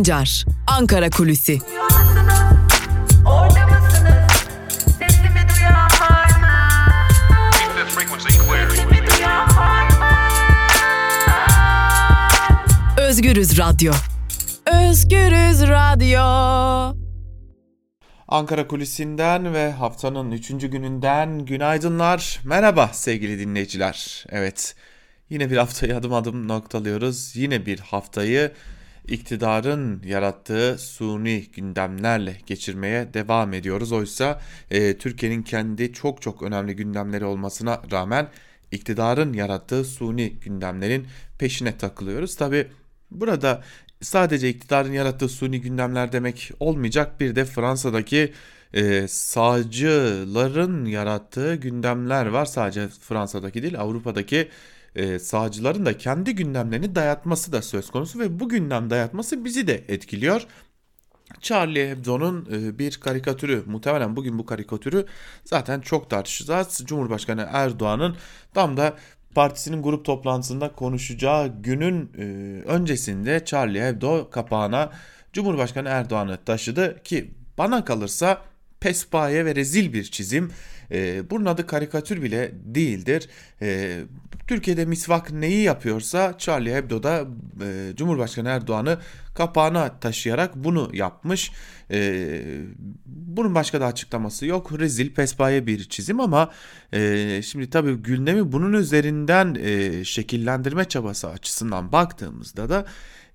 Sancar, Ankara Kulüsi. Özgürüz Radyo. Özgürüz Radyo. Ankara Kulisi'nden ve haftanın 3. gününden günaydınlar. Merhaba sevgili dinleyiciler. Evet yine bir haftayı adım adım noktalıyoruz. Yine bir haftayı iktidarın yarattığı suni gündemlerle geçirmeye devam ediyoruz. Oysa e, Türkiye'nin kendi çok çok önemli gündemleri olmasına rağmen iktidarın yarattığı suni gündemlerin peşine takılıyoruz. Tabi burada sadece iktidarın yarattığı suni gündemler demek olmayacak bir de Fransa'daki e, sağcıların yarattığı gündemler var. Sadece Fransa'daki değil Avrupa'daki e, sağcıların da kendi gündemlerini dayatması da söz konusu ve bu gündem dayatması bizi de etkiliyor. Charlie Hebdo'nun e, bir karikatürü muhtemelen bugün bu karikatürü zaten çok tartışacağız. Cumhurbaşkanı Erdoğan'ın tam da partisinin grup toplantısında konuşacağı günün e, öncesinde Charlie Hebdo kapağına Cumhurbaşkanı Erdoğan'ı taşıdı ki bana kalırsa pespaye ve rezil bir çizim. E, bunun adı karikatür bile değildir. E, Türkiye'de misvak neyi yapıyorsa Charlie Hebdo'da e, Cumhurbaşkanı Erdoğan'ı kapağına taşıyarak bunu yapmış. E, bunun başka da açıklaması yok. Rezil pespaye bir çizim ama e, şimdi tabii gündemi bunun üzerinden e, şekillendirme çabası açısından baktığımızda da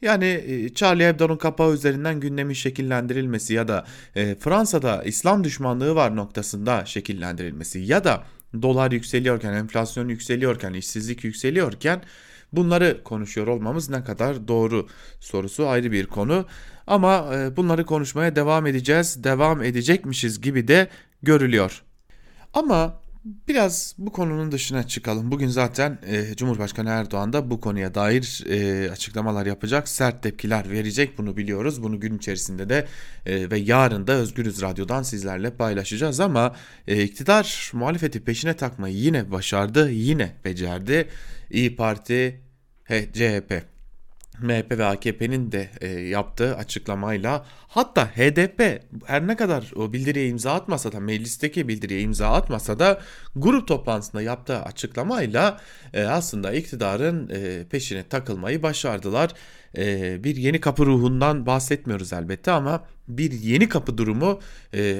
yani e, Charlie Hebdo'nun kapağı üzerinden gündemin şekillendirilmesi ya da e, Fransa'da İslam düşmanlığı var noktasında şekillendirilmesi ya da dolar yükseliyorken, enflasyon yükseliyorken, işsizlik yükseliyorken bunları konuşuyor olmamız ne kadar doğru sorusu ayrı bir konu. Ama e, bunları konuşmaya devam edeceğiz, devam edecekmişiz gibi de görülüyor. Ama Biraz bu konunun dışına çıkalım. Bugün zaten e, Cumhurbaşkanı Erdoğan da bu konuya dair e, açıklamalar yapacak, sert tepkiler verecek. Bunu biliyoruz. Bunu gün içerisinde de e, ve yarın da Özgürüz Radyo'dan sizlerle paylaşacağız. Ama e, iktidar muhalefeti peşine takmayı yine başardı, yine becerdi. İyi Parti, CHP MHP ve AKP'nin de e, yaptığı açıklamayla hatta HDP her ne kadar o bildiriye imza atmasa da meclisteki bildiriye imza atmasa da grup toplantısında yaptığı açıklamayla e, aslında iktidarın e, peşine takılmayı başardılar. Bir yeni kapı ruhundan bahsetmiyoruz elbette ama bir yeni kapı durumu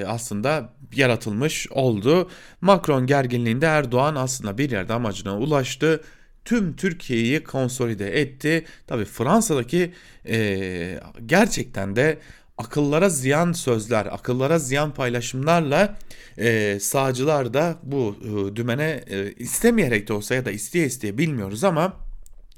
aslında yaratılmış oldu. Macron gerginliğinde Erdoğan aslında bir yerde amacına ulaştı tüm Türkiye'yi konsolide etti. Tabi Fransa'daki e, gerçekten de akıllara ziyan sözler, akıllara ziyan paylaşımlarla e, sağcılar da bu e, dümene e, istemeyerek de olsa ya da isteye isteye bilmiyoruz ama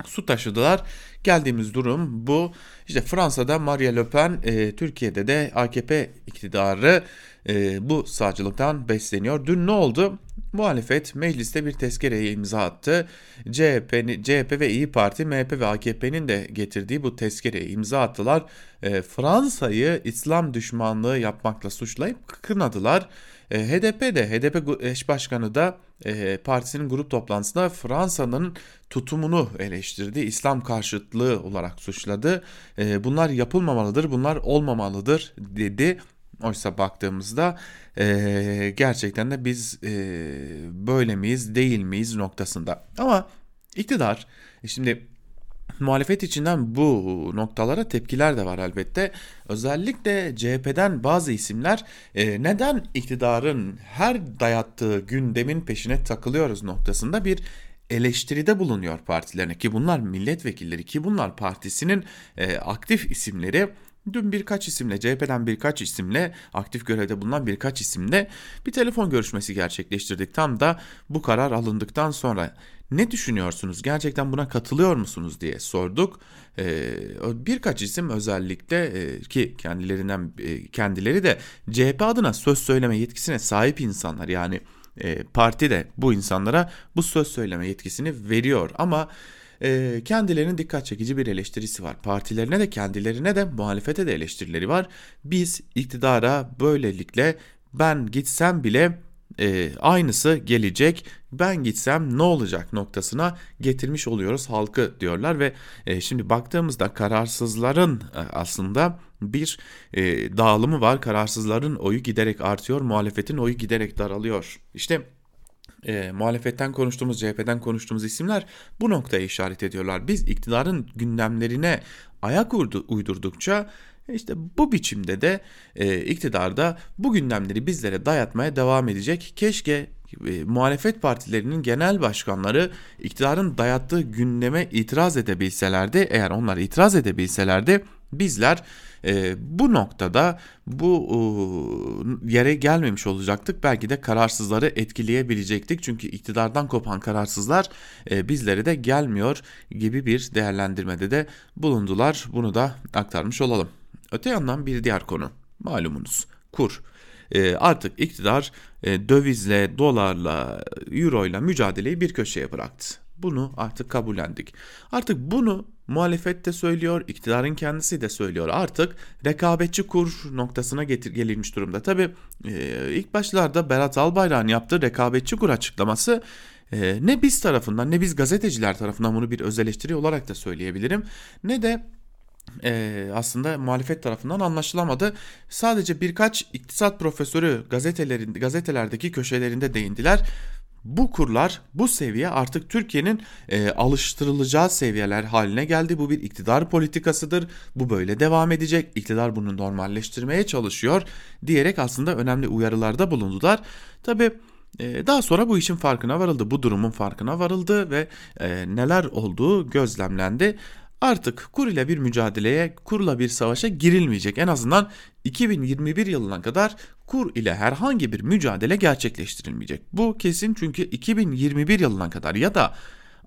su taşıdılar. Geldiğimiz durum bu. İşte Fransa'da Marie Le Pen, e, Türkiye'de de AKP iktidarı e, bu sağcılıktan besleniyor. Dün ne oldu? Muhalefet mecliste bir tezkereye imza attı. CHP, CHP ve İyi Parti, MHP ve AKP'nin de getirdiği bu tezkereye imza attılar. E, Fransa'yı İslam düşmanlığı yapmakla suçlayıp kınadılar. E, HDP de HDP eş başkanı da e, partisinin grup toplantısında Fransa'nın tutumunu eleştirdi. İslam karşıtlığı olarak suçladı. E, bunlar yapılmamalıdır, bunlar olmamalıdır dedi. Oysa baktığımızda e, gerçekten de biz e, böyle miyiz değil miyiz noktasında. Ama iktidar e, şimdi muhalefet içinden bu noktalara tepkiler de var elbette. Özellikle CHP'den bazı isimler e, neden iktidarın her dayattığı gündemin peşine takılıyoruz noktasında bir eleştiride bulunuyor partilerine ki bunlar milletvekilleri ki bunlar partisinin e, aktif isimleri Dün birkaç isimle CHP'den birkaç isimle aktif görevde bulunan birkaç isimle bir telefon görüşmesi gerçekleştirdik. Tam da bu karar alındıktan sonra ne düşünüyorsunuz? Gerçekten buna katılıyor musunuz diye sorduk. Ee, birkaç isim özellikle e, ki kendilerinden e, kendileri de CHP adına söz söyleme yetkisine sahip insanlar. Yani e, parti de bu insanlara bu söz söyleme yetkisini veriyor ama e, kendilerinin dikkat çekici bir eleştirisi var. Partilerine de kendilerine de muhalefete de eleştirileri var. Biz iktidara böylelikle ben gitsem bile e, aynısı gelecek. Ben gitsem ne olacak noktasına getirmiş oluyoruz halkı diyorlar ve e, şimdi baktığımızda kararsızların e, aslında bir e, dağılımı var. Kararsızların oyu giderek artıyor, muhalefetin oyu giderek daralıyor. İşte e, muhalefetten konuştuğumuz, CHP'den konuştuğumuz isimler bu noktaya işaret ediyorlar. Biz iktidarın gündemlerine ayak uydurdukça işte bu biçimde de e, iktidarda bu gündemleri bizlere dayatmaya devam edecek. Keşke e, muhalefet partilerinin genel başkanları iktidarın dayattığı gündeme itiraz edebilselerdi. Eğer onlar itiraz edebilselerdi bizler e, bu noktada bu e, yere gelmemiş olacaktık. Belki de kararsızları etkileyebilecektik. Çünkü iktidardan kopan kararsızlar e, bizlere de gelmiyor gibi bir değerlendirmede de bulundular. Bunu da aktarmış olalım. Öte yandan bir diğer konu malumunuz kur. E, artık iktidar e, dövizle, dolarla, euroyla mücadeleyi bir köşeye bıraktı. Bunu artık kabullendik. Artık bunu muhalefet de söylüyor, iktidarın kendisi de söylüyor. Artık rekabetçi kur noktasına getir gelinmiş durumda. Tabi e, ilk başlarda Berat Albayrak'ın yaptığı rekabetçi kur açıklaması e, ne biz tarafından ne biz gazeteciler tarafından bunu bir öz eleştiri olarak da söyleyebilirim. Ne de e, aslında muhalefet tarafından anlaşılamadı. Sadece birkaç iktisat profesörü gazetelerin gazetelerdeki köşelerinde değindiler. Bu kurlar, bu seviye artık Türkiye'nin e, alıştırılacağı seviyeler haline geldi. Bu bir iktidar politikasıdır. Bu böyle devam edecek. İktidar bunu normalleştirmeye çalışıyor diyerek aslında önemli uyarılarda bulundular. Tabii e, daha sonra bu işin farkına varıldı, bu durumun farkına varıldı ve e, neler olduğu gözlemlendi. Artık kur ile bir mücadeleye, kurla bir savaşa girilmeyecek. En azından 2021 yılına kadar kur ile herhangi bir mücadele gerçekleştirilmeyecek. Bu kesin çünkü 2021 yılına kadar ya da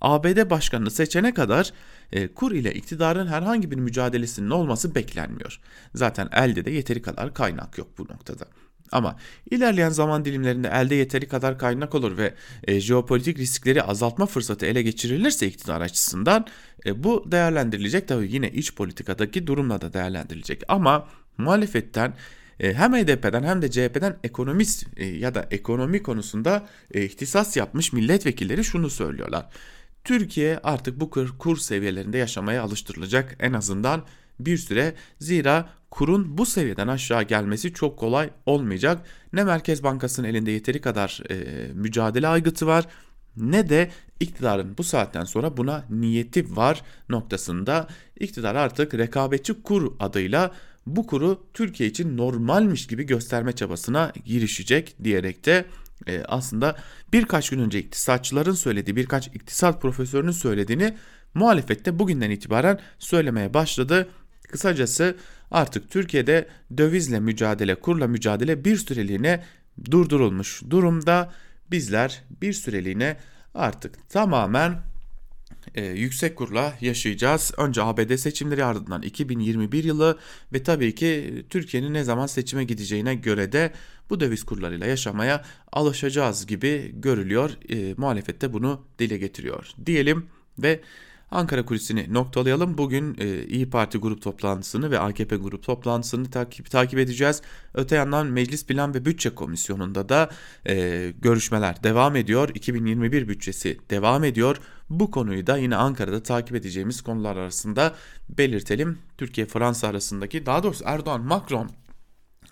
ABD başkanını seçene kadar e, kur ile iktidarın herhangi bir mücadelesinin olması beklenmiyor. Zaten elde de yeteri kadar kaynak yok bu noktada. Ama ilerleyen zaman dilimlerinde elde yeteri kadar kaynak olur ve e, jeopolitik riskleri azaltma fırsatı ele geçirilirse iktidar açısından e, bu değerlendirilecek. Tabii yine iç politikadaki durumla da değerlendirilecek. Ama muhalefetten hem HDP'den hem de CHP'den ekonomist e, ya da ekonomi konusunda e, ihtisas yapmış milletvekilleri şunu söylüyorlar. Türkiye artık bu kur seviyelerinde yaşamaya alıştırılacak en azından bir süre zira kurun bu seviyeden aşağı gelmesi çok kolay olmayacak. Ne Merkez Bankası'nın elinde yeteri kadar e, mücadele aygıtı var ne de iktidarın bu saatten sonra buna niyeti var noktasında iktidar artık rekabetçi kur adıyla bu kuru Türkiye için normalmiş gibi gösterme çabasına girişecek diyerek de e, aslında birkaç gün önce iktisatçıların söylediği birkaç iktisat profesörünün söylediğini muhalefette bugünden itibaren söylemeye başladı. Kısacası artık Türkiye'de dövizle mücadele, kurla mücadele bir süreliğine durdurulmuş durumda. Bizler bir süreliğine artık tamamen e, yüksek kurla yaşayacağız. Önce ABD seçimleri ardından 2021 yılı ve tabii ki Türkiye'nin ne zaman seçime gideceğine göre de bu döviz kurlarıyla yaşamaya alışacağız gibi görülüyor. E, muhalefette bunu dile getiriyor diyelim ve Ankara kulisini noktalayalım. Bugün e, İyi Parti grup toplantısını ve AKP grup toplantısını takip, takip edeceğiz. Öte yandan Meclis Plan ve Bütçe Komisyonu'nda da e, görüşmeler devam ediyor. 2021 bütçesi devam ediyor. Bu konuyu da yine Ankara'da takip edeceğimiz konular arasında belirtelim. Türkiye-Fransa arasındaki daha doğrusu Erdoğan-Macron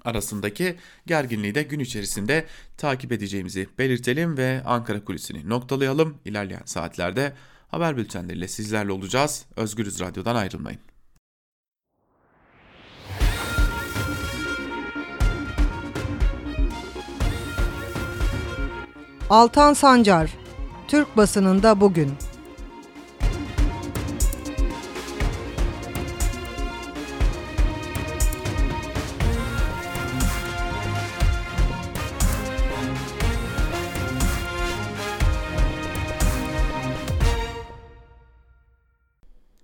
arasındaki gerginliği de gün içerisinde takip edeceğimizi belirtelim ve Ankara kulisini noktalayalım. İlerleyen saatlerde haber bültenleriyle sizlerle olacağız. Özgürüz Radyo'dan ayrılmayın. Altan Sancar, Türk basınında bugün.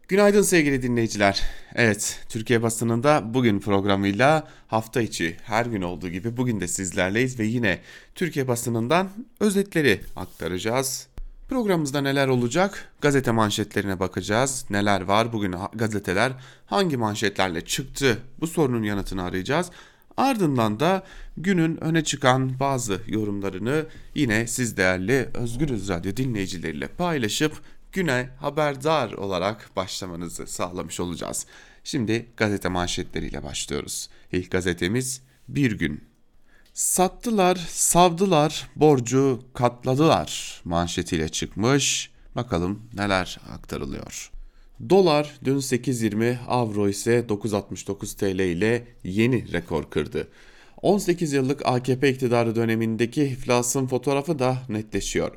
Günaydın sevgili dinleyiciler. Evet, Türkiye basınında bugün programıyla hafta içi her gün olduğu gibi bugün de sizlerleyiz ve yine Türkiye basınından özetleri aktaracağız. Programımızda neler olacak? Gazete manşetlerine bakacağız. Neler var? Bugün gazeteler hangi manşetlerle çıktı? Bu sorunun yanıtını arayacağız. Ardından da günün öne çıkan bazı yorumlarını yine siz değerli Özgürüz Radyo dinleyicileriyle paylaşıp güne haberdar olarak başlamanızı sağlamış olacağız. Şimdi gazete manşetleriyle başlıyoruz. İlk gazetemiz Bir Gün. Sattılar, savdılar, borcu katladılar manşetiyle çıkmış. Bakalım neler aktarılıyor. Dolar dün 8.20, avro ise 9.69 TL ile yeni rekor kırdı. 18 yıllık AKP iktidarı dönemindeki iflasın fotoğrafı da netleşiyor.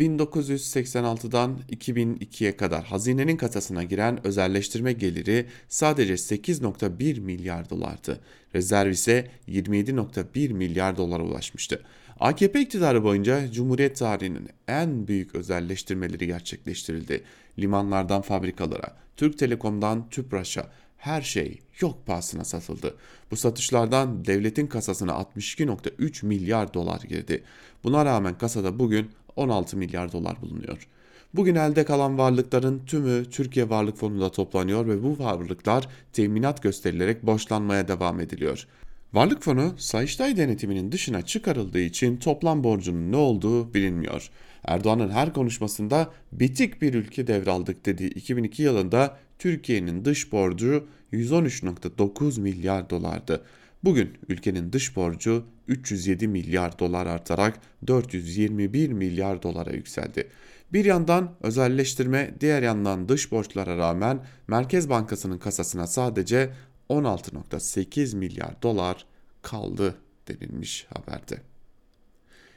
1986'dan 2002'ye kadar hazinenin kasasına giren özelleştirme geliri sadece 8.1 milyar dolardı. Rezerv ise 27.1 milyar dolara ulaşmıştı. AKP iktidarı boyunca Cumhuriyet tarihinin en büyük özelleştirmeleri gerçekleştirildi. Limanlardan fabrikalara, Türk Telekom'dan TÜPRAŞ'a her şey yok pahasına satıldı. Bu satışlardan devletin kasasına 62.3 milyar dolar girdi. Buna rağmen kasada bugün 16 milyar dolar bulunuyor. Bugün elde kalan varlıkların tümü Türkiye Varlık Fonu'nda toplanıyor ve bu varlıklar teminat gösterilerek borçlanmaya devam ediliyor. Varlık fonu Sayıştay denetiminin dışına çıkarıldığı için toplam borcunun ne olduğu bilinmiyor. Erdoğan'ın her konuşmasında bitik bir ülke devraldık dediği 2002 yılında Türkiye'nin dış borcu 113.9 milyar dolardı. Bugün ülkenin dış borcu 307 milyar dolar artarak 421 milyar dolara yükseldi. Bir yandan özelleştirme, diğer yandan dış borçlara rağmen Merkez Bankası'nın kasasına sadece 16.8 milyar dolar kaldı denilmiş haberde.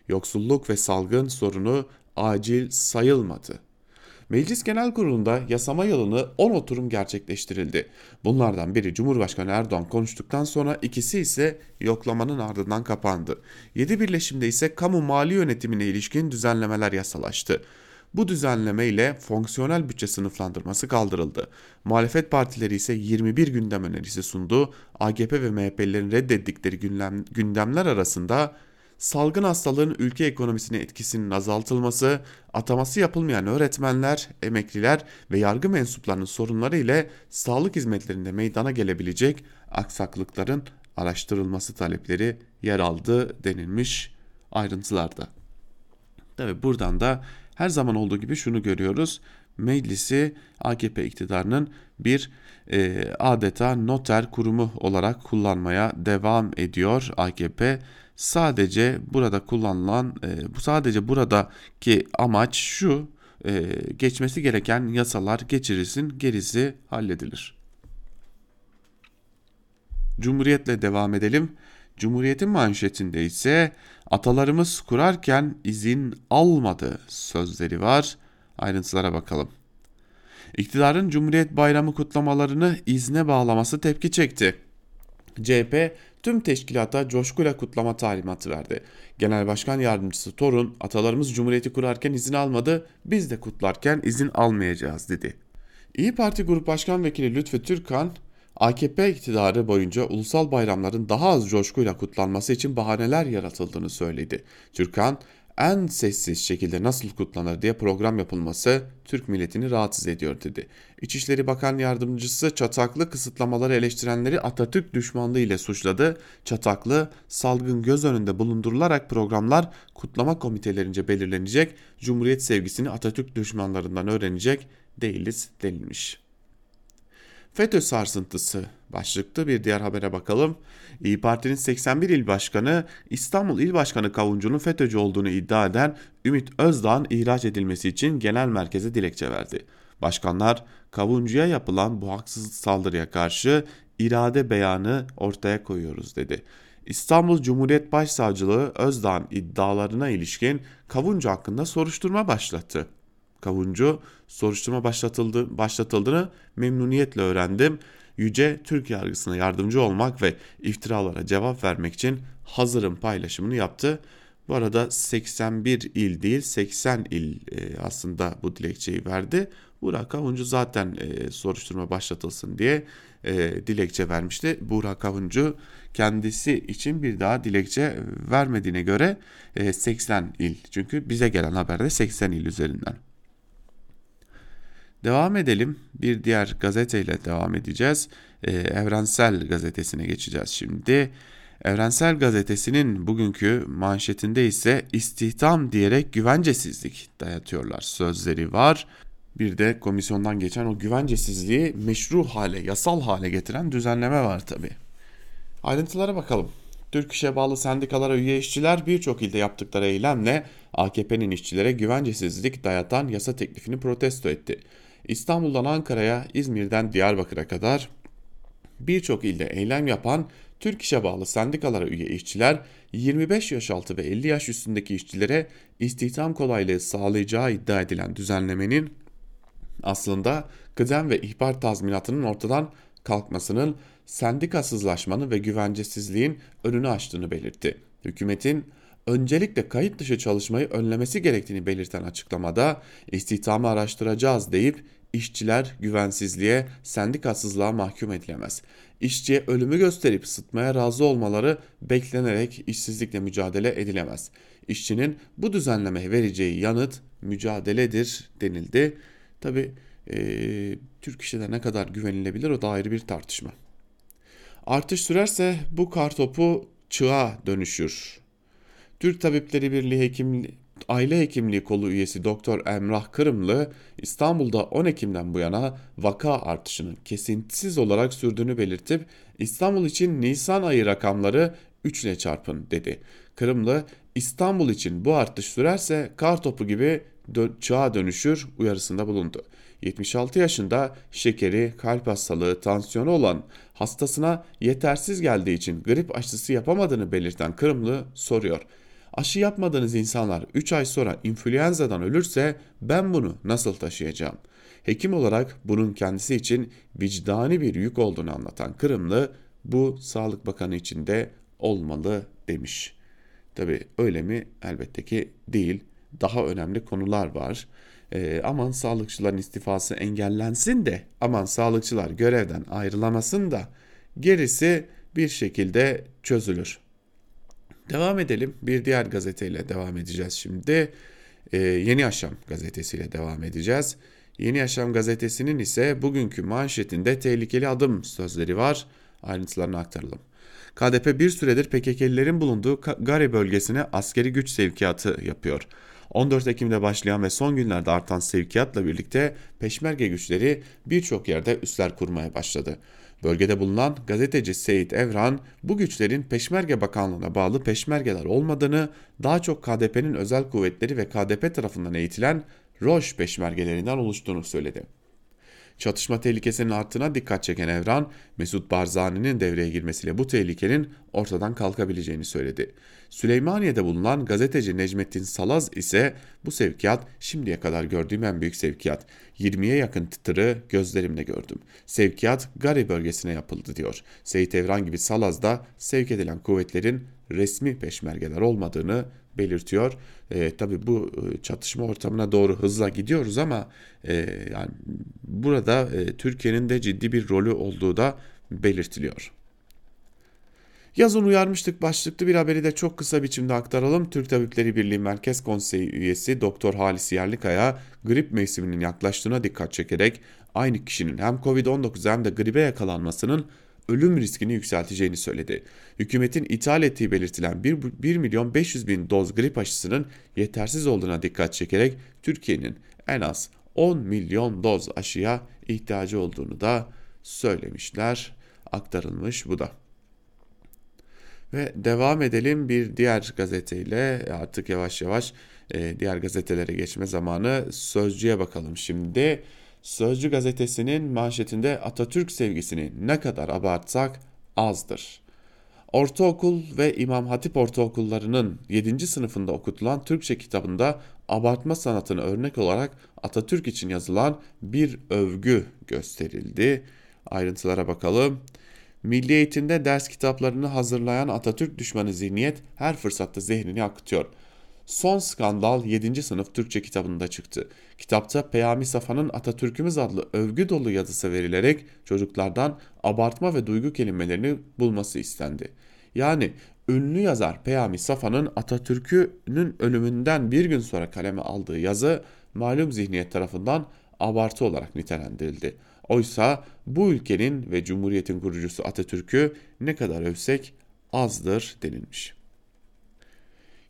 Yoksulluk ve salgın sorunu acil sayılmadı. Meclis Genel Kurulu'nda yasama yılını 10 oturum gerçekleştirildi. Bunlardan biri Cumhurbaşkanı Erdoğan konuştuktan sonra ikisi ise yoklamanın ardından kapandı. 7 birleşimde ise kamu mali yönetimine ilişkin düzenlemeler yasalaştı. Bu düzenleme ile fonksiyonel bütçe sınıflandırması kaldırıldı. Muhalefet partileri ise 21 gündem önerisi sundu. AGP ve MHP'lilerin reddettikleri gündem, gündemler arasında salgın hastalığın ülke ekonomisine etkisinin azaltılması, ataması yapılmayan öğretmenler, emekliler ve yargı mensuplarının sorunları ile sağlık hizmetlerinde meydana gelebilecek aksaklıkların araştırılması talepleri yer aldı denilmiş ayrıntılarda. Tabi buradan da her zaman olduğu gibi şunu görüyoruz. Meclisi AKP iktidarının bir e, adeta noter kurumu olarak kullanmaya devam ediyor AKP. Sadece burada kullanılan e, bu sadece buradaki amaç şu e, geçmesi gereken yasalar geçirilsin gerisi halledilir. Cumhuriyetle devam edelim. Cumhuriyetin manşetinde ise atalarımız kurarken izin almadı sözleri var. Ayrıntılara bakalım. İktidarın Cumhuriyet Bayramı kutlamalarını izne bağlaması tepki çekti. CHP tüm teşkilata coşkuyla kutlama talimatı verdi. Genel Başkan Yardımcısı Torun, atalarımız Cumhuriyeti kurarken izin almadı, biz de kutlarken izin almayacağız dedi. İyi Parti Grup Başkan Vekili Lütfü Türkan, AKP iktidarı boyunca ulusal bayramların daha az coşkuyla kutlanması için bahaneler yaratıldığını söyledi. Türkan, en sessiz şekilde nasıl kutlanır diye program yapılması Türk milletini rahatsız ediyor dedi. İçişleri Bakan Yardımcısı çataklı kısıtlamaları eleştirenleri Atatürk düşmanlığı ile suçladı. Çataklı salgın göz önünde bulundurularak programlar kutlama komitelerince belirlenecek, Cumhuriyet sevgisini Atatürk düşmanlarından öğrenecek değiliz denilmiş. FETÖ sarsıntısı başlıklı bir diğer habere bakalım. İyi Parti'nin 81 il başkanı İstanbul İl Başkanı Kavuncu'nun FETÖ'cü olduğunu iddia eden Ümit Özdağ'ın ihraç edilmesi için genel merkeze dilekçe verdi. Başkanlar Kavuncu'ya yapılan bu haksız saldırıya karşı irade beyanı ortaya koyuyoruz dedi. İstanbul Cumhuriyet Başsavcılığı Özdağ'ın iddialarına ilişkin Kavuncu hakkında soruşturma başlattı. Kavuncu soruşturma başlatıldı, başlatıldığını memnuniyetle öğrendim. Yüce Türk yargısına yardımcı olmak ve iftiralara cevap vermek için hazırım paylaşımını yaptı. Bu arada 81 il değil 80 il e, aslında bu dilekçeyi verdi. Burak Kavuncu zaten e, soruşturma başlatılsın diye e, dilekçe vermişti. Burak Kavuncu kendisi için bir daha dilekçe vermediğine göre 80 il. Çünkü bize gelen haberde 80 il üzerinden. Devam edelim. Bir diğer gazeteyle devam edeceğiz. Ee, Evrensel Gazetesi'ne geçeceğiz şimdi. Evrensel Gazetesi'nin bugünkü manşetinde ise istihdam diyerek güvencesizlik dayatıyorlar sözleri var. Bir de komisyondan geçen o güvencesizliği meşru hale, yasal hale getiren düzenleme var tabi. Ayrıntılara bakalım. Türk İş'e bağlı sendikalara üye işçiler birçok ilde yaptıkları eylemle AKP'nin işçilere güvencesizlik dayatan yasa teklifini protesto etti. İstanbul'dan Ankara'ya, İzmir'den Diyarbakır'a kadar birçok ilde eylem yapan Türk İş'e bağlı sendikalara üye işçiler 25 yaş altı ve 50 yaş üstündeki işçilere istihdam kolaylığı sağlayacağı iddia edilen düzenlemenin aslında kıdem ve ihbar tazminatının ortadan kalkmasının sendikasızlaşmanın ve güvencesizliğin önünü açtığını belirtti. Hükümetin öncelikle kayıt dışı çalışmayı önlemesi gerektiğini belirten açıklamada istihdamı araştıracağız deyip işçiler güvensizliğe, sendikasızlığa mahkum edilemez. İşçiye ölümü gösterip sıtmaya razı olmaları beklenerek işsizlikle mücadele edilemez. İşçinin bu düzenlemeye vereceği yanıt mücadeledir denildi. Tabi e, Türk işine ne kadar güvenilebilir o da ayrı bir tartışma. Artış sürerse bu kartopu çığa dönüşür. Türk Tabipleri Birliği Hekim, Aile Hekimliği Kolu üyesi Doktor Emrah Kırımlı İstanbul'da 10 Ekim'den bu yana vaka artışının kesintisiz olarak sürdüğünü belirtip İstanbul için Nisan ayı rakamları 3 ile çarpın dedi. Kırımlı İstanbul için bu artış sürerse kar topu gibi dö çağa dönüşür uyarısında bulundu. 76 yaşında şekeri, kalp hastalığı, tansiyonu olan hastasına yetersiz geldiği için grip aşısı yapamadığını belirten Kırımlı soruyor. Aşı yapmadığınız insanlar 3 ay sonra influenzadan ölürse ben bunu nasıl taşıyacağım? Hekim olarak bunun kendisi için vicdani bir yük olduğunu anlatan Kırımlı bu Sağlık Bakanı için de olmalı demiş. Tabi öyle mi? Elbette ki değil. Daha önemli konular var. E, aman sağlıkçıların istifası engellensin de aman sağlıkçılar görevden ayrılamasın da gerisi bir şekilde çözülür. Devam edelim. Bir diğer gazeteyle devam edeceğiz şimdi. Ee, Yeni Yaşam gazetesiyle devam edeceğiz. Yeni Yaşam gazetesinin ise bugünkü manşetinde tehlikeli adım sözleri var. Ayrıntılarını aktaralım. KDP bir süredir PKK'lilerin bulunduğu Gari bölgesine askeri güç sevkiyatı yapıyor. 14 Ekim'de başlayan ve son günlerde artan sevkiyatla birlikte peşmerge güçleri birçok yerde üsler kurmaya başladı. Bölgede bulunan gazeteci Seyit Evran bu güçlerin Peşmerge Bakanlığı'na bağlı peşmergeler olmadığını, daha çok KDP'nin özel kuvvetleri ve KDP tarafından eğitilen Roj peşmergelerinden oluştuğunu söyledi. Çatışma tehlikesinin arttığına dikkat çeken Evran, Mesut Barzani'nin devreye girmesiyle bu tehlikenin ortadan kalkabileceğini söyledi. Süleymaniye'de bulunan gazeteci Necmettin Salaz ise bu sevkiyat şimdiye kadar gördüğüm en büyük sevkiyat. 20'ye yakın tırı gözlerimle gördüm. Sevkiyat Gari bölgesine yapıldı diyor. Seyit Evran gibi Salaz'da sevk edilen kuvvetlerin resmi peşmergeler olmadığını belirtiyor. E, tabii bu e, çatışma ortamına doğru hızla gidiyoruz ama e, yani burada e, Türkiye'nin de ciddi bir rolü olduğu da belirtiliyor. Yazın uyarmıştık başlıklı bir haberi de çok kısa biçimde aktaralım. Türk Tabipleri Birliği Merkez Konseyi üyesi Doktor Halis Yerlikaya grip mevsiminin yaklaştığına dikkat çekerek aynı kişinin hem Covid-19 hem de gribe yakalanmasının ölüm riskini yükselteceğini söyledi. Hükümetin ithal ettiği belirtilen 1, 1 milyon 500 bin doz grip aşısının yetersiz olduğuna dikkat çekerek Türkiye'nin en az 10 milyon doz aşıya ihtiyacı olduğunu da söylemişler. Aktarılmış bu da. Ve devam edelim bir diğer gazeteyle artık yavaş yavaş e, diğer gazetelere geçme zamanı Sözcü'ye bakalım şimdi. Sözcü gazetesinin manşetinde Atatürk sevgisini ne kadar abartsak azdır. Ortaokul ve İmam Hatip ortaokullarının 7. sınıfında okutulan Türkçe kitabında abartma sanatını örnek olarak Atatürk için yazılan bir övgü gösterildi. Ayrıntılara bakalım. Milli eğitimde ders kitaplarını hazırlayan Atatürk düşmanı zihniyet her fırsatta zihnini akıtıyor. Son skandal 7. sınıf Türkçe kitabında çıktı. Kitapta Peyami Safa'nın Atatürk'ümüz adlı övgü dolu yazısı verilerek çocuklardan abartma ve duygu kelimelerini bulması istendi. Yani ünlü yazar Peyami Safa'nın Atatürk'ünün ölümünden bir gün sonra kaleme aldığı yazı malum zihniyet tarafından abartı olarak nitelendirildi. Oysa bu ülkenin ve Cumhuriyet'in kurucusu Atatürk'ü ne kadar övsek azdır denilmiş.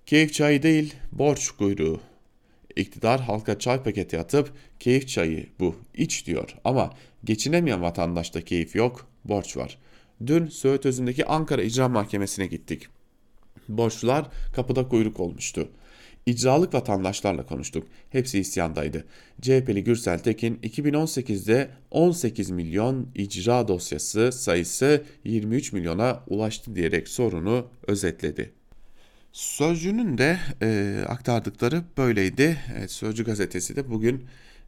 Keyif çayı değil, borç kuyruğu. İktidar halka çay paketi atıp keyif çayı bu iç diyor ama geçinemeyen vatandaşta keyif yok, borç var. Dün Söğüt Özü'ndeki Ankara İcra Mahkemesi'ne gittik. Borçlular kapıda kuyruk olmuştu. İcralık vatandaşlarla konuştuk. Hepsi isyandaydı. CHP'li Gürsel Tekin 2018'de 18 milyon icra dosyası sayısı 23 milyona ulaştı diyerek sorunu özetledi. Sözcü'nün de e, aktardıkları böyleydi. Evet, Sözcü gazetesi de bugün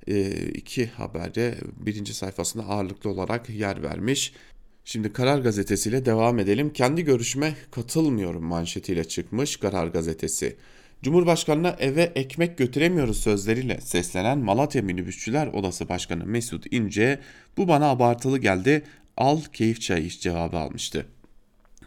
e, iki haberde birinci sayfasında ağırlıklı olarak yer vermiş. Şimdi Karar Gazetesi ile devam edelim. Kendi görüşme katılmıyorum manşetiyle çıkmış Karar Gazetesi. Cumhurbaşkanına eve ekmek götüremiyoruz sözleriyle seslenen Malatya Minibüsçüler Odası Başkanı Mesut İnce bu bana abartılı geldi al keyif çayı iç cevabı almıştı.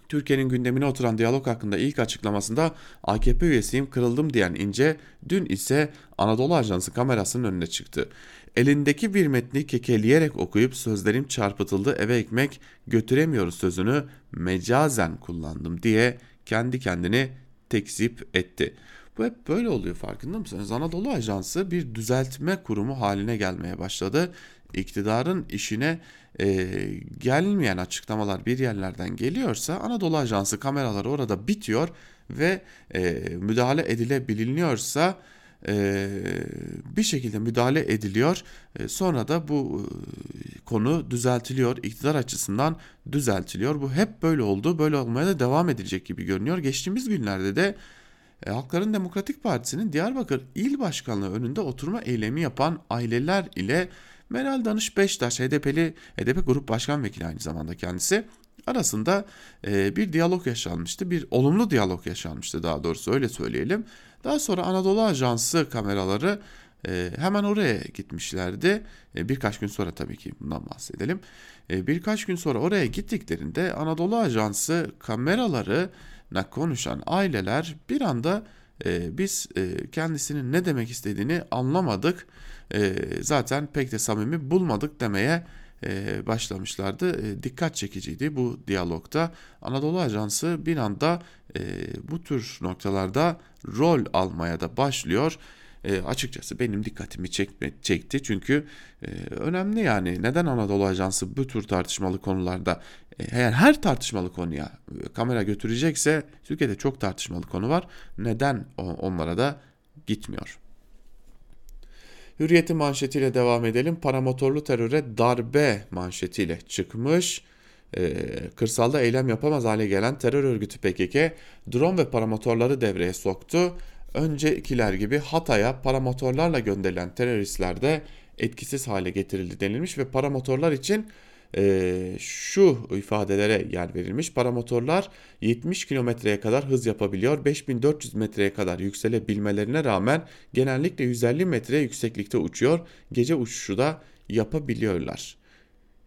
Türkiye'nin gündemine oturan diyalog hakkında ilk açıklamasında AKP üyesiyim kırıldım diyen İnce dün ise Anadolu Ajansı kamerasının önüne çıktı. Elindeki bir metni kekeleyerek okuyup sözlerim çarpıtıldı eve ekmek götüremiyoruz sözünü mecazen kullandım diye kendi kendini tekzip etti. Bu hep böyle oluyor farkında mısınız? Anadolu Ajansı bir düzeltme kurumu haline gelmeye başladı. İktidarın işine e, gelmeyen açıklamalar bir yerlerden geliyorsa Anadolu Ajansı kameraları orada bitiyor ve e, müdahale edilebiliniyorsa e, bir şekilde müdahale ediliyor. E, sonra da bu e, konu düzeltiliyor. İktidar açısından düzeltiliyor. Bu hep böyle oldu. Böyle olmaya da devam edecek gibi görünüyor. Geçtiğimiz günlerde de e, Halkların Demokratik Partisi'nin Diyarbakır İl Başkanlığı önünde oturma eylemi yapan aileler ile Meral Danış Beştaş, HDP'li, HDP Grup Başkan Vekili aynı zamanda kendisi arasında e, bir diyalog yaşanmıştı. Bir olumlu diyalog yaşanmıştı daha doğrusu öyle söyleyelim. Daha sonra Anadolu Ajansı kameraları e, hemen oraya gitmişlerdi. E, birkaç gün sonra tabii ki bundan bahsedelim. E, birkaç gün sonra oraya gittiklerinde Anadolu Ajansı kameraları konuşan aileler bir anda e, biz e, kendisinin ne demek istediğini anlamadık. E, zaten pek de samimi bulmadık demeye e, başlamışlardı. E, dikkat çekiciydi bu diyalogta. Anadolu Ajansı bir anda e, bu tür noktalarda rol almaya da başlıyor. E, açıkçası benim dikkatimi çekme, çekti çünkü e, önemli yani neden Anadolu Ajansı bu tür tartışmalı konularda e, eğer her tartışmalı konuya e, kamera götürecekse Türkiye'de çok tartışmalı konu var neden onlara da gitmiyor. Hürriyet'in manşetiyle devam edelim. Paramotorlu teröre darbe manşetiyle çıkmış. Ee, kırsalda eylem yapamaz hale gelen terör örgütü PKK drone ve paramotorları devreye soktu. Öncekiler gibi Hatay'a paramotorlarla gönderilen teröristler de etkisiz hale getirildi denilmiş ve paramotorlar için e, şu ifadelere yer verilmiş. Paramotorlar 70 kilometreye kadar hız yapabiliyor. 5400 metreye kadar yükselebilmelerine rağmen genellikle 150 metre yükseklikte uçuyor. Gece uçuşu da yapabiliyorlar.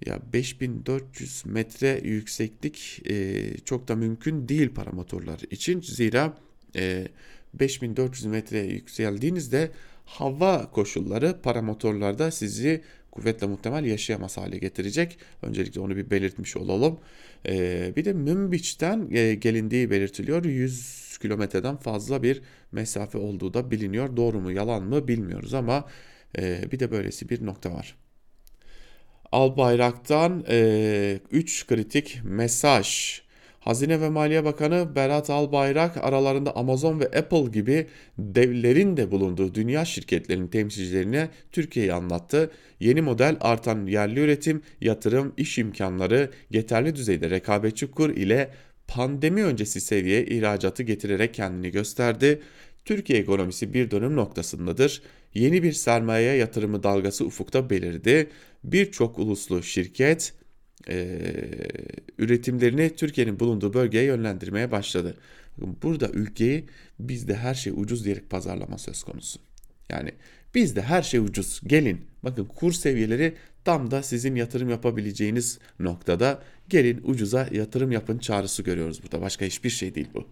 Ya 5400 metre yükseklik e, çok da mümkün değil paramotorlar için. Zira e, 5400 metreye yükseldiğinizde hava koşulları paramotorlarda sizi kuvvetle muhtemel yaşayamaz hale getirecek. Öncelikle onu bir belirtmiş olalım. Ee, bir de Münbiç'ten e, gelindiği belirtiliyor. 100 kilometreden fazla bir mesafe olduğu da biliniyor. Doğru mu yalan mı bilmiyoruz ama e, bir de böylesi bir nokta var. Albayrak'tan 3 e, kritik mesaj Hazine ve Maliye Bakanı Berat Albayrak aralarında Amazon ve Apple gibi devlerin de bulunduğu dünya şirketlerinin temsilcilerine Türkiye'yi anlattı. Yeni model artan yerli üretim, yatırım, iş imkanları, yeterli düzeyde rekabetçi kur ile pandemi öncesi seviyeye ihracatı getirerek kendini gösterdi. Türkiye ekonomisi bir dönüm noktasındadır. Yeni bir sermaye yatırımı dalgası ufukta belirdi. Birçok uluslu şirket e, üretimlerini Türkiye'nin bulunduğu bölgeye yönlendirmeye başladı. Burada ülkeyi bizde her şey ucuz diyerek pazarlama söz konusu. Yani bizde her şey ucuz. Gelin bakın kur seviyeleri tam da sizin yatırım yapabileceğiniz noktada. Gelin ucuza yatırım yapın çağrısı görüyoruz burada. Başka hiçbir şey değil bu.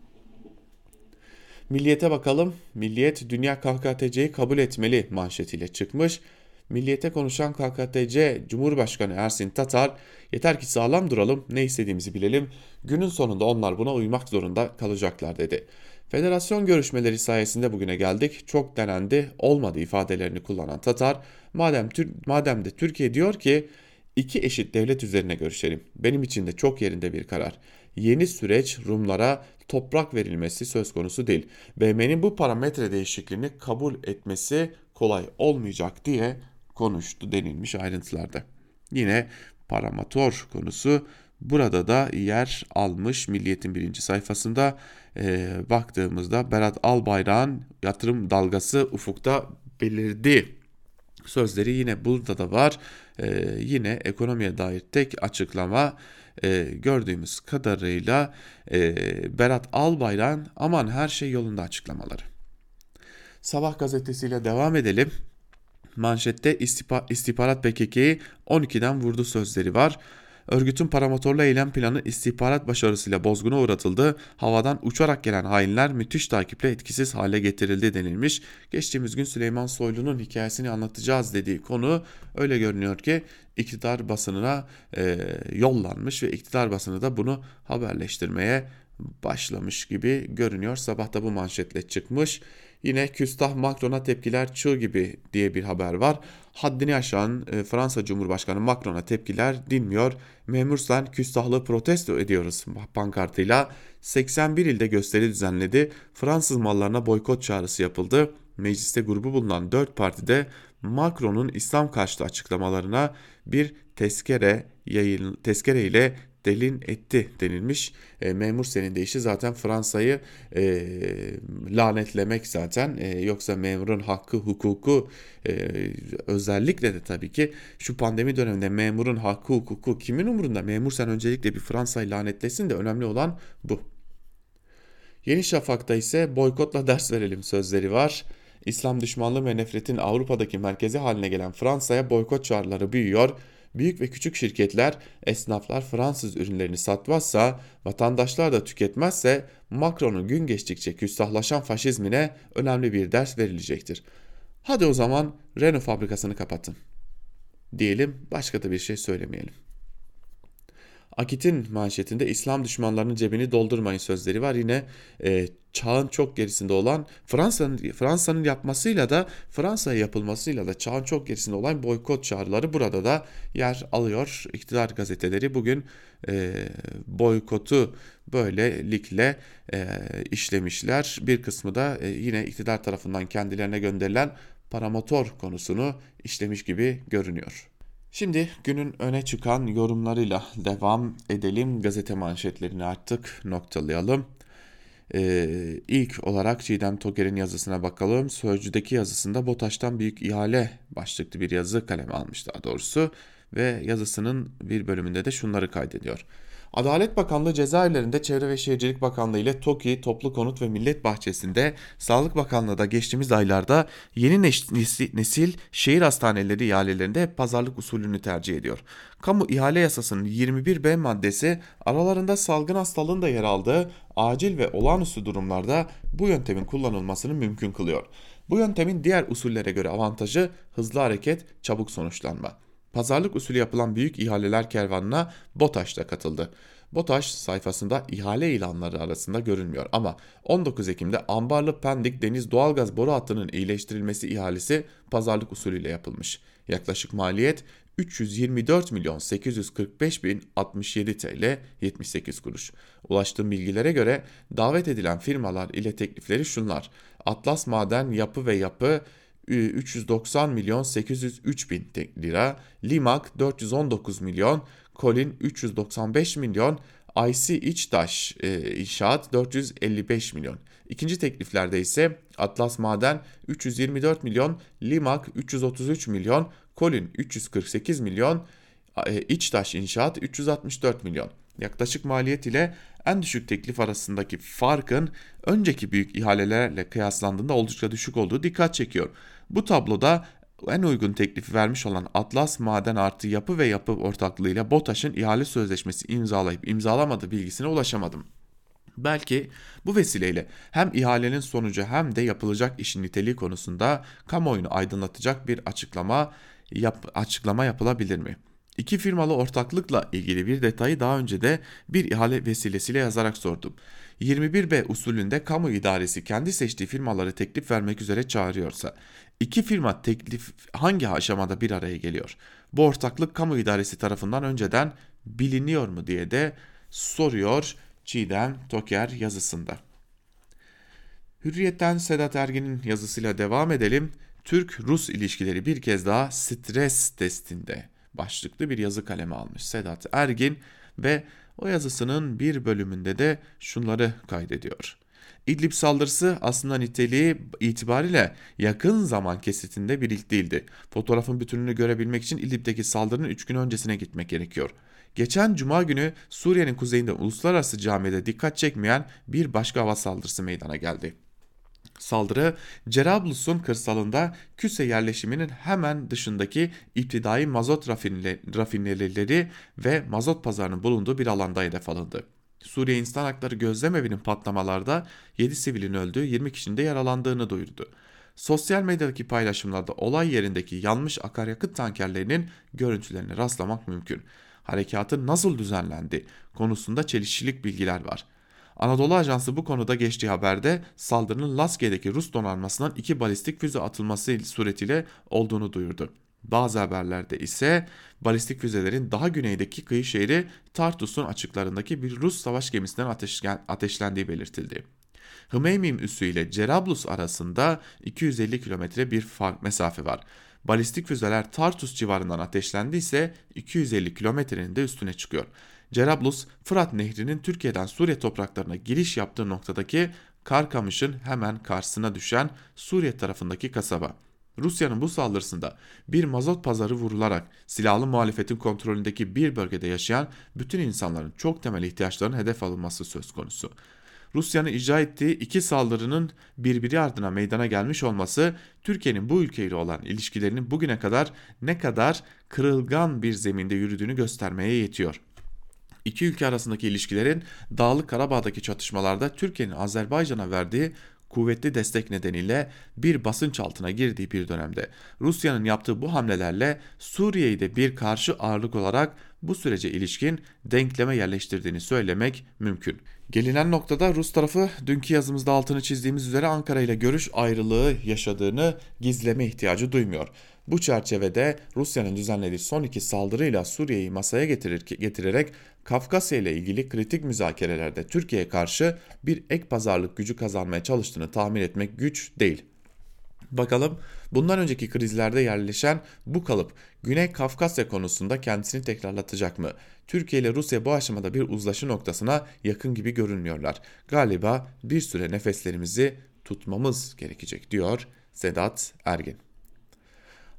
Milliyete bakalım. Milliyet Dünya KKTC'yi kabul etmeli manşetiyle çıkmış. Milliyete konuşan KKTC Cumhurbaşkanı Ersin Tatar yeter ki sağlam duralım ne istediğimizi bilelim günün sonunda onlar buna uymak zorunda kalacaklar dedi. Federasyon görüşmeleri sayesinde bugüne geldik. Çok denendi, olmadı ifadelerini kullanan Tatar, madem madem de Türkiye diyor ki iki eşit devlet üzerine görüşelim. Benim için de çok yerinde bir karar. Yeni süreç Rumlara toprak verilmesi söz konusu değil. BM'nin bu parametre değişikliğini kabul etmesi kolay olmayacak diye konuştu denilmiş ayrıntılarda. Yine paramotor konusu burada da yer almış Milliyet'in birinci sayfasında e, baktığımızda Berat Albayrak'ın yatırım dalgası ufukta belirdi sözleri yine burada da var. E, yine ekonomiye dair tek açıklama e, gördüğümüz kadarıyla e, Berat Albayrak'ın aman her şey yolunda açıklamaları. Sabah gazetesiyle devam edelim. Manşette istihbarat PKK'yi 12'den vurdu sözleri var. Örgütün paramotorlu eylem planı istihbarat başarısıyla bozguna uğratıldı. Havadan uçarak gelen hainler müthiş takiple etkisiz hale getirildi denilmiş. Geçtiğimiz gün Süleyman Soylu'nun hikayesini anlatacağız dediği konu öyle görünüyor ki iktidar basınına e, yollanmış ve iktidar basını da bunu haberleştirmeye başlamış gibi görünüyor. Sabahta bu manşetle çıkmış. Yine küstah Macron'a tepkiler çığ gibi diye bir haber var. Haddini aşan e, Fransa Cumhurbaşkanı Macron'a tepkiler dinmiyor. Memursan küstahlığı protesto ediyoruz pankartıyla 81 ilde gösteri düzenledi. Fransız mallarına boykot çağrısı yapıldı. Mecliste grubu bulunan 4 partide Macron'un İslam karşıtı açıklamalarına bir tezkere yayın tezkere ile delin etti denilmiş. E, memur senin deyişi zaten Fransa'yı e, lanetlemek zaten. E, yoksa memurun hakkı, hukuku e, özellikle de tabii ki şu pandemi döneminde memurun hakkı, hukuku kimin umurunda? Memur sen öncelikle bir Fransa'yı lanetlesin de önemli olan bu. Yeni Şafak'ta ise boykotla ders verelim sözleri var. İslam düşmanlığı ve nefretin Avrupa'daki merkezi haline gelen Fransa'ya boykot çağrıları büyüyor. Büyük ve küçük şirketler, esnaflar Fransız ürünlerini satmazsa, vatandaşlar da tüketmezse Macron'un gün geçtikçe küstahlaşan faşizmine önemli bir ders verilecektir. Hadi o zaman Renault fabrikasını kapatın. Diyelim başka da bir şey söylemeyelim. Akit'in manşetinde İslam düşmanlarının cebini doldurmayın sözleri var. Yine e, çağın çok gerisinde olan Fransa'nın Fransa'nın yapmasıyla da Fransa'ya yapılmasıyla da çağın çok gerisinde olan boykot çağrıları burada da yer alıyor. İktidar gazeteleri bugün e, boykotu böylelikle e, işlemişler. Bir kısmı da e, yine iktidar tarafından kendilerine gönderilen paramotor konusunu işlemiş gibi görünüyor. Şimdi günün öne çıkan yorumlarıyla devam edelim. Gazete manşetlerini artık noktalayalım. Ee, ilk olarak Çiğdem Toker'in yazısına bakalım. Sözcüdeki yazısında BOTAŞ'tan büyük ihale başlıklı bir yazı kaleme almış daha doğrusu. Ve yazısının bir bölümünde de şunları kaydediyor. Adalet Bakanlığı cezaevlerinde Çevre ve Şehircilik Bakanlığı ile TOKİ Toplu Konut ve Millet Bahçesi'nde Sağlık Bakanlığı da geçtiğimiz aylarda yeni nesil şehir hastaneleri ihalelerinde hep pazarlık usulünü tercih ediyor. Kamu ihale yasasının 21B maddesi aralarında salgın hastalığın da yer aldığı acil ve olağanüstü durumlarda bu yöntemin kullanılmasını mümkün kılıyor. Bu yöntemin diğer usullere göre avantajı hızlı hareket, çabuk sonuçlanma pazarlık usulü yapılan büyük ihaleler kervanına BOTAŞ da katıldı. BOTAŞ sayfasında ihale ilanları arasında görünmüyor ama 19 Ekim'de Ambarlı Pendik Deniz Doğalgaz Boru Hattı'nın iyileştirilmesi ihalesi pazarlık usulüyle yapılmış. Yaklaşık maliyet 324 milyon 845 bin 67 TL 78 kuruş. Ulaştığım bilgilere göre davet edilen firmalar ile teklifleri şunlar. Atlas Maden Yapı ve Yapı 390 milyon 803 bin lira, Limak 419 milyon, Colin 395 milyon, IC İçtaş e, İnşaat 455 milyon. İkinci tekliflerde ise Atlas Maden 324 milyon, Limak 333 milyon, Colin 348 milyon, e, İçtaş İnşaat 364 milyon. Yaklaşık maliyet ile en düşük teklif arasındaki farkın önceki büyük ihalelerle kıyaslandığında oldukça düşük olduğu dikkat çekiyor. Bu tabloda en uygun teklifi vermiş olan Atlas Maden Artı Yapı ve Yapı ortaklığıyla BOTAŞ'ın ihale sözleşmesi imzalayıp imzalamadığı bilgisine ulaşamadım. Belki bu vesileyle hem ihalenin sonucu hem de yapılacak işin niteliği konusunda kamuoyunu aydınlatacak bir açıklama yap, açıklama yapılabilir mi? İki firmalı ortaklıkla ilgili bir detayı daha önce de bir ihale vesilesiyle yazarak sordum. 21B usulünde kamu idaresi kendi seçtiği firmaları teklif vermek üzere çağırıyorsa, iki firma teklif hangi aşamada bir araya geliyor? Bu ortaklık kamu idaresi tarafından önceden biliniyor mu diye de soruyor Çiğdem Toker yazısında. Hürriyetten Sedat Ergin'in yazısıyla devam edelim. Türk-Rus ilişkileri bir kez daha stres testinde başlıklı bir yazı kaleme almış Sedat Ergin ve o yazısının bir bölümünde de şunları kaydediyor. İdlib saldırısı aslında niteliği itibariyle yakın zaman kesitinde bir ilk değildi. Fotoğrafın bütününü görebilmek için İdlib'deki saldırının 3 gün öncesine gitmek gerekiyor. Geçen cuma günü Suriye'nin kuzeyinde uluslararası camide dikkat çekmeyen bir başka hava saldırısı meydana geldi. Saldırı Cerablus'un kırsalında Küse yerleşiminin hemen dışındaki iptidai mazot rafinerileri ve mazot pazarının bulunduğu bir alanda hedef alındı. Suriye İnsan Hakları Gözlemevinin patlamalarda 7 sivilin öldüğü 20 kişinin de yaralandığını duyurdu. Sosyal medyadaki paylaşımlarda olay yerindeki yanmış akaryakıt tankerlerinin görüntülerine rastlamak mümkün. Harekatın nasıl düzenlendi konusunda çelişkilik bilgiler var. Anadolu Ajansı bu konuda geçtiği haberde saldırının Laskiye'deki Rus donanmasından iki balistik füze atılması suretiyle olduğunu duyurdu. Bazı haberlerde ise balistik füzelerin daha güneydeki kıyı şehri Tartus'un açıklarındaki bir Rus savaş gemisinden ateşlendiği belirtildi. Hmeymim üssü ile Cerablus arasında 250 kilometre bir fark mesafe var. Balistik füzeler Tartus civarından ateşlendiyse 250 kilometrenin de üstüne çıkıyor. Cerablus, Fırat Nehri'nin Türkiye'den Suriye topraklarına giriş yaptığı noktadaki Karkamış'ın hemen karşısına düşen Suriye tarafındaki kasaba. Rusya'nın bu saldırısında bir mazot pazarı vurularak silahlı muhalefetin kontrolündeki bir bölgede yaşayan bütün insanların çok temel ihtiyaçlarının hedef alınması söz konusu. Rusya'nın icra ettiği iki saldırının birbiri ardına meydana gelmiş olması Türkiye'nin bu ülkeyle olan ilişkilerinin bugüne kadar ne kadar kırılgan bir zeminde yürüdüğünü göstermeye yetiyor. İki ülke arasındaki ilişkilerin Dağlık Karabağ'daki çatışmalarda Türkiye'nin Azerbaycan'a verdiği kuvvetli destek nedeniyle bir basınç altına girdiği bir dönemde Rusya'nın yaptığı bu hamlelerle Suriye'yi de bir karşı ağırlık olarak bu sürece ilişkin denkleme yerleştirdiğini söylemek mümkün. Gelinen noktada Rus tarafı dünkü yazımızda altını çizdiğimiz üzere Ankara ile görüş ayrılığı yaşadığını gizleme ihtiyacı duymuyor. Bu çerçevede Rusya'nın düzenlediği son iki saldırıyla Suriye'yi masaya getirir, getirerek Kafkasya ile ilgili kritik müzakerelerde Türkiye'ye karşı bir ek pazarlık gücü kazanmaya çalıştığını tahmin etmek güç değil. Bakalım bundan önceki krizlerde yerleşen bu kalıp Güney Kafkasya konusunda kendisini tekrarlatacak mı? Türkiye ile Rusya bu aşamada bir uzlaşı noktasına yakın gibi görünmüyorlar. Galiba bir süre nefeslerimizi tutmamız gerekecek diyor Sedat Ergin.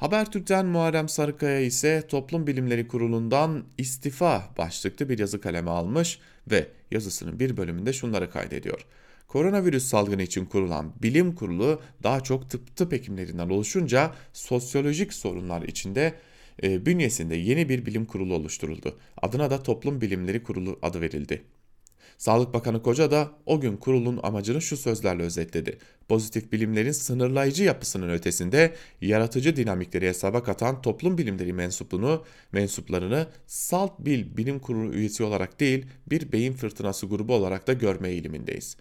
Habertürk'ten Muharrem Sarıkaya ise Toplum Bilimleri Kurulu'ndan istifa başlıklı bir yazı kaleme almış ve yazısının bir bölümünde şunları kaydediyor. Koronavirüs salgını için kurulan bilim kurulu daha çok tıp tıp hekimlerinden oluşunca sosyolojik sorunlar içinde e, bünyesinde yeni bir bilim kurulu oluşturuldu. Adına da Toplum Bilimleri Kurulu adı verildi. Sağlık Bakanı Koca da o gün kurulun amacını şu sözlerle özetledi. Pozitif bilimlerin sınırlayıcı yapısının ötesinde yaratıcı dinamikleri hesaba katan toplum bilimleri mensupluğunu, mensuplarını Salt Bil Bilim Kurulu üyesi olarak değil bir beyin fırtınası grubu olarak da görme eğilimindeyiz.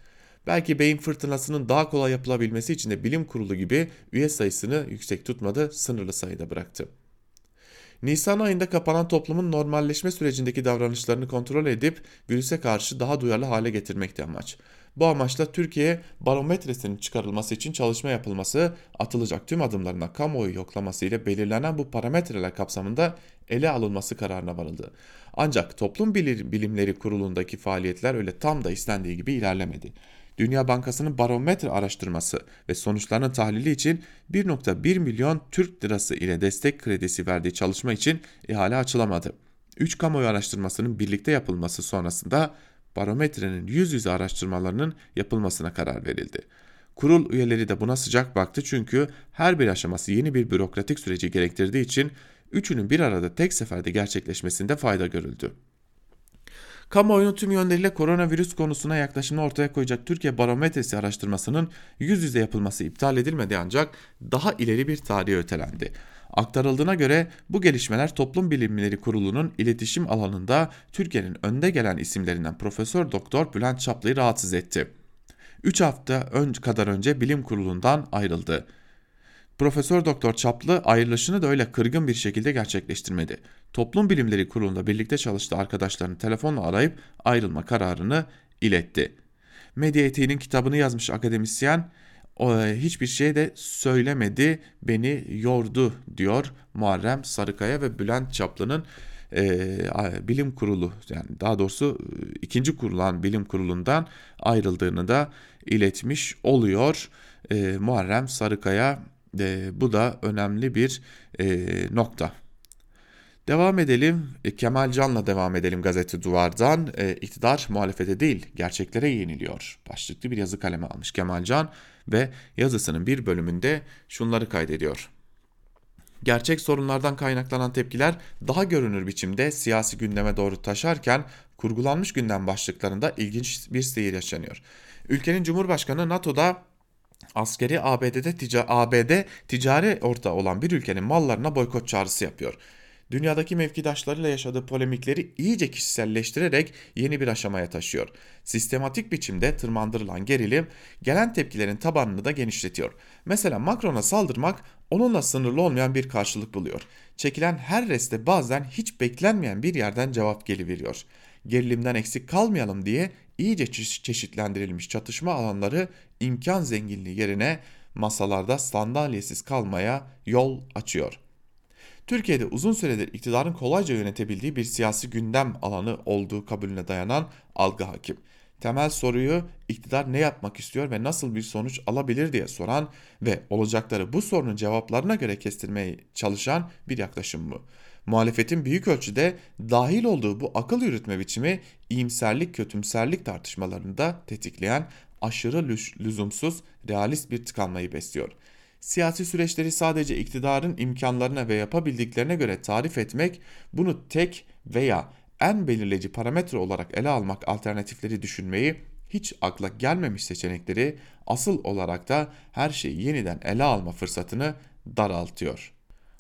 Belki beyin fırtınasının daha kolay yapılabilmesi için de bilim kurulu gibi üye sayısını yüksek tutmadı, sınırlı sayıda bıraktı. Nisan ayında kapanan toplumun normalleşme sürecindeki davranışlarını kontrol edip virüse karşı daha duyarlı hale getirmekti amaç. Bu amaçla Türkiye barometresinin çıkarılması için çalışma yapılması, atılacak tüm adımlarına kamuoyu yoklaması ile belirlenen bu parametreler kapsamında ele alınması kararına varıldı. Ancak Toplum Bilimleri Kurulu'ndaki faaliyetler öyle tam da istendiği gibi ilerlemedi. Dünya Bankası'nın barometre araştırması ve sonuçlarının tahlili için 1.1 milyon Türk lirası ile destek kredisi verdiği çalışma için ihale açılamadı. 3 kamuoyu araştırmasının birlikte yapılması sonrasında barometrenin yüz yüze araştırmalarının yapılmasına karar verildi. Kurul üyeleri de buna sıcak baktı çünkü her bir aşaması yeni bir bürokratik süreci gerektirdiği için üçünün bir arada tek seferde gerçekleşmesinde fayda görüldü. Kamuoyunun tüm yönleriyle koronavirüs konusuna yaklaşımını ortaya koyacak Türkiye Barometresi araştırmasının yüz yüze yapılması iptal edilmedi ancak daha ileri bir tarihe ötelendi. Aktarıldığına göre bu gelişmeler Toplum Bilimleri Kurulu'nun iletişim alanında Türkiye'nin önde gelen isimlerinden Profesör Doktor Bülent Çaplı'yı rahatsız etti. 3 hafta önce kadar önce bilim kurulundan ayrıldı. Profesör Doktor Çaplı ayrılışını da öyle kırgın bir şekilde gerçekleştirmedi. Toplum Bilimleri Kurulu'nda birlikte çalıştığı arkadaşlarını telefonla arayıp ayrılma kararını iletti. Medya etiğinin kitabını yazmış akademisyen hiçbir şey de söylemedi beni yordu diyor Muharrem Sarıkaya ve Bülent Çaplı'nın e, bilim kurulu yani daha doğrusu ikinci kurulan bilim kurulundan ayrıldığını da iletmiş oluyor e, Muharrem Sarıkaya e, bu da önemli bir e, nokta. Devam edelim. E, Kemal Can'la devam edelim gazete duvardan. E, iktidar muhalefete değil gerçeklere yeniliyor. Başlıklı bir yazı kaleme almış Kemal Can ve yazısının bir bölümünde şunları kaydediyor. Gerçek sorunlardan kaynaklanan tepkiler daha görünür biçimde siyasi gündeme doğru taşarken kurgulanmış gündem başlıklarında ilginç bir seyir yaşanıyor. Ülkenin Cumhurbaşkanı NATO'da askeri ABD'de tica ABD ticari ortağı olan bir ülkenin mallarına boykot çağrısı yapıyor. Dünyadaki mevkidaşlarıyla yaşadığı polemikleri iyice kişiselleştirerek yeni bir aşamaya taşıyor. Sistematik biçimde tırmandırılan gerilim gelen tepkilerin tabanını da genişletiyor. Mesela Macron'a saldırmak onunla sınırlı olmayan bir karşılık buluyor. Çekilen her reste bazen hiç beklenmeyen bir yerden cevap geliveriyor. Gerilimden eksik kalmayalım diye iyice çeşitlendirilmiş çatışma alanları imkan zenginliği yerine masalarda sandalyesiz kalmaya yol açıyor. Türkiye'de uzun süredir iktidarın kolayca yönetebildiği bir siyasi gündem alanı olduğu kabulüne dayanan algı hakim. Temel soruyu iktidar ne yapmak istiyor ve nasıl bir sonuç alabilir diye soran ve olacakları bu sorunun cevaplarına göre kestirmeye çalışan bir yaklaşım bu. Muhalefetin büyük ölçüde dahil olduğu bu akıl yürütme biçimi iyimserlik kötümserlik tartışmalarında tetikleyen aşırı lüzumsuz realist bir tıkanmayı besliyor. Siyasi süreçleri sadece iktidarın imkanlarına ve yapabildiklerine göre tarif etmek, bunu tek veya en belirleyici parametre olarak ele almak alternatifleri düşünmeyi hiç akla gelmemiş seçenekleri asıl olarak da her şeyi yeniden ele alma fırsatını daraltıyor.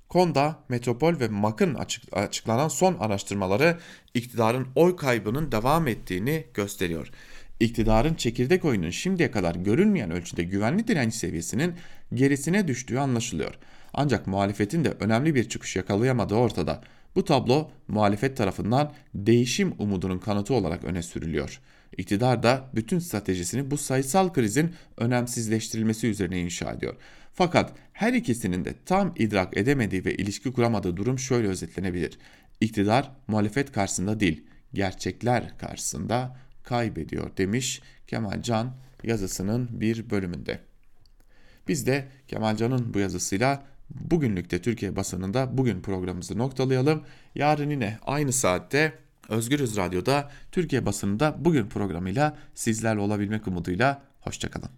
Konda, Metropol ve MAK'ın açık, açıklanan son araştırmaları iktidarın oy kaybının devam ettiğini gösteriyor. İktidarın çekirdek oyunun şimdiye kadar görünmeyen ölçüde güvenli direnç seviyesinin gerisine düştüğü anlaşılıyor. Ancak muhalefetin de önemli bir çıkış yakalayamadığı ortada. Bu tablo muhalefet tarafından değişim umudunun kanıtı olarak öne sürülüyor. İktidar da bütün stratejisini bu sayısal krizin önemsizleştirilmesi üzerine inşa ediyor. Fakat her ikisinin de tam idrak edemediği ve ilişki kuramadığı durum şöyle özetlenebilir. İktidar muhalefet karşısında değil, gerçekler karşısında kaybediyor demiş Kemal Can yazısının bir bölümünde. Biz de Kemal Can'ın bu yazısıyla bugünlükte Türkiye basınında bugün programımızı noktalayalım. Yarın yine aynı saatte Özgürüz Radyo'da Türkiye basınında bugün programıyla sizlerle olabilmek umuduyla hoşçakalın.